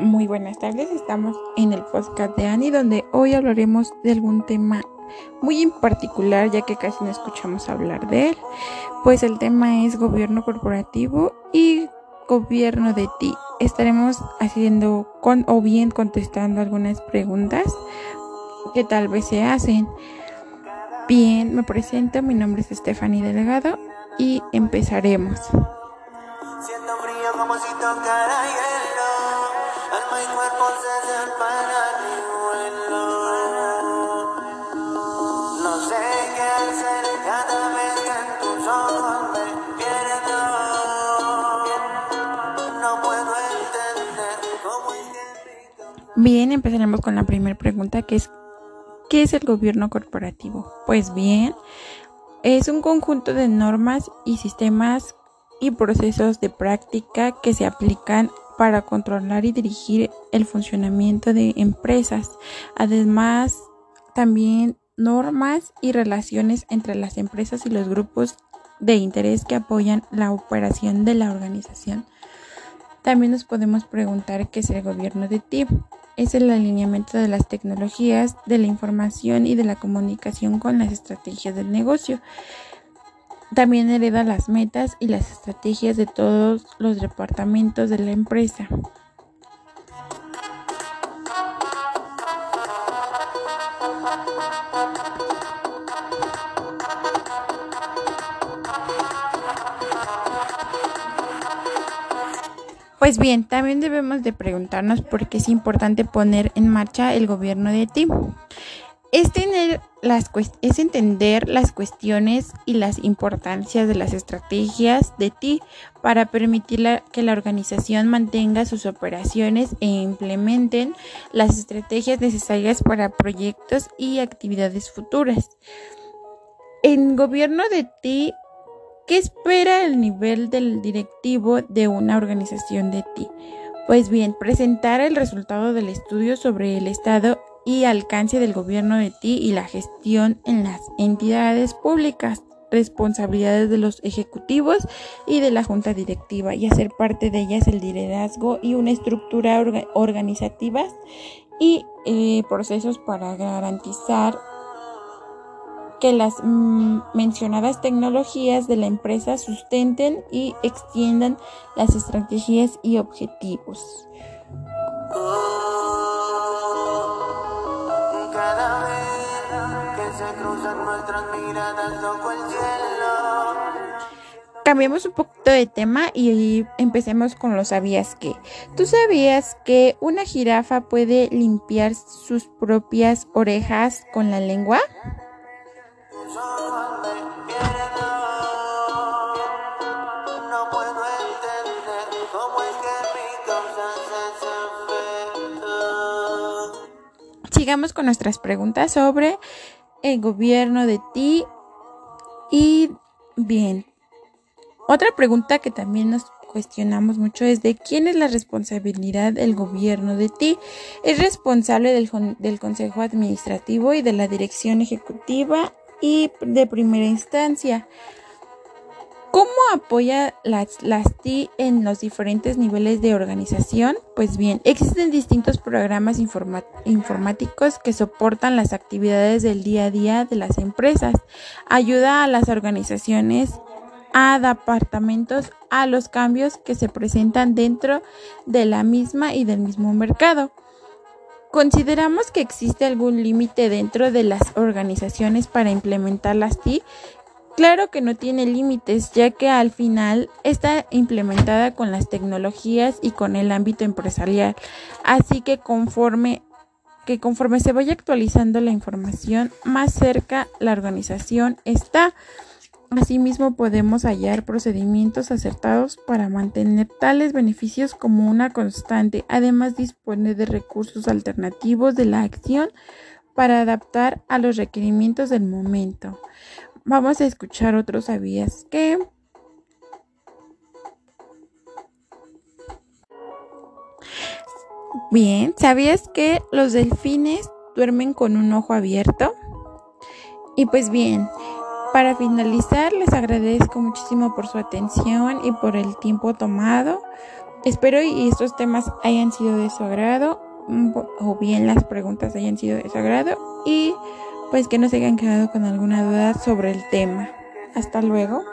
buenas tardes, estamos en el podcast de Ani donde hoy hablaremos de algún tema muy en particular ya que casi no escuchamos hablar de él. Pues el tema es gobierno corporativo y gobierno de ti. Estaremos haciendo con o bien contestando algunas preguntas que tal vez se hacen. Bien, me presento, mi nombre es Stephanie Delegado y empezaremos. Siento frío como si Bien, empezaremos con la primera pregunta que es ¿Qué es el gobierno corporativo? Pues bien, es un conjunto de normas y sistemas y procesos de práctica que se aplican para controlar y dirigir el funcionamiento de empresas. Además, también normas y relaciones entre las empresas y los grupos de interés que apoyan la operación de la organización. También nos podemos preguntar qué es el gobierno de TIP. Es el alineamiento de las tecnologías, de la información y de la comunicación con las estrategias del negocio. También hereda las metas y las estrategias de todos los departamentos de la empresa. Pues bien, también debemos de preguntarnos por qué es importante poner en marcha el gobierno de ti es, entender las cuestiones y las importancias de las estrategias de ti para permitir que la organización mantenga sus operaciones e implementen las estrategias necesarias para proyectos y actividades futuras. En gobierno de ti, ¿qué espera el nivel del directivo de una organización de ti? Pues bien, presentar el resultado del estudio sobre el estado y alcance del gobierno de ti y la gestión en las entidades públicas, responsabilidades de los ejecutivos y de la junta directiva y hacer parte de ellas el liderazgo y una estructura organizativa y eh, procesos para garantizar que las mm, mencionadas tecnologías de la empresa sustenten y extiendan las estrategias y objetivos. Cambiemos un poquito de tema y empecemos con lo sabías que. ¿Tú sabías que una jirafa puede limpiar sus propias orejas con la lengua? Sigamos con nuestras preguntas sobre el gobierno de ti y bien. Otra pregunta que también nos cuestionamos mucho es de quién es la responsabilidad del gobierno de ti. Es responsable del, del Consejo Administrativo y de la Dirección Ejecutiva y de primera instancia. ¿Cómo apoya las, TI en los diferentes niveles de organización? Pues bien, existen distintos programas informáticos que soportan las actividades del día a día de las empresas. Ayuda a las organizaciones a departamentos a los cambios que se presentan dentro de la misma y del mismo mercado. ¿Consideramos que existe algún límite dentro de las organizaciones para implementar las TI? Claro que no tiene límites, ya que al final está implementada con las tecnologías y con el ámbito empresarial. Así que conforme que conforme se vaya actualizando la información, más cerca la organización está. Asimismo, podemos hallar procedimientos acertados para mantener tales beneficios como una constante. Además, dispone de recursos alternativos de la acción para adaptar a los requerimientos del momento. Vamos a escuchar otros sabías que. Bien, ¿sabías que los delfines duermen con un ojo abierto? Y pues bien, para finalizar les agradezco muchísimo por su atención y por el tiempo tomado. espero y estos temas hayan sido de su agrado mm, o bien las preguntas hayan sido de su agrado y pues que no se hayan quedado con alguna duda sobre el tema. Hasta luego.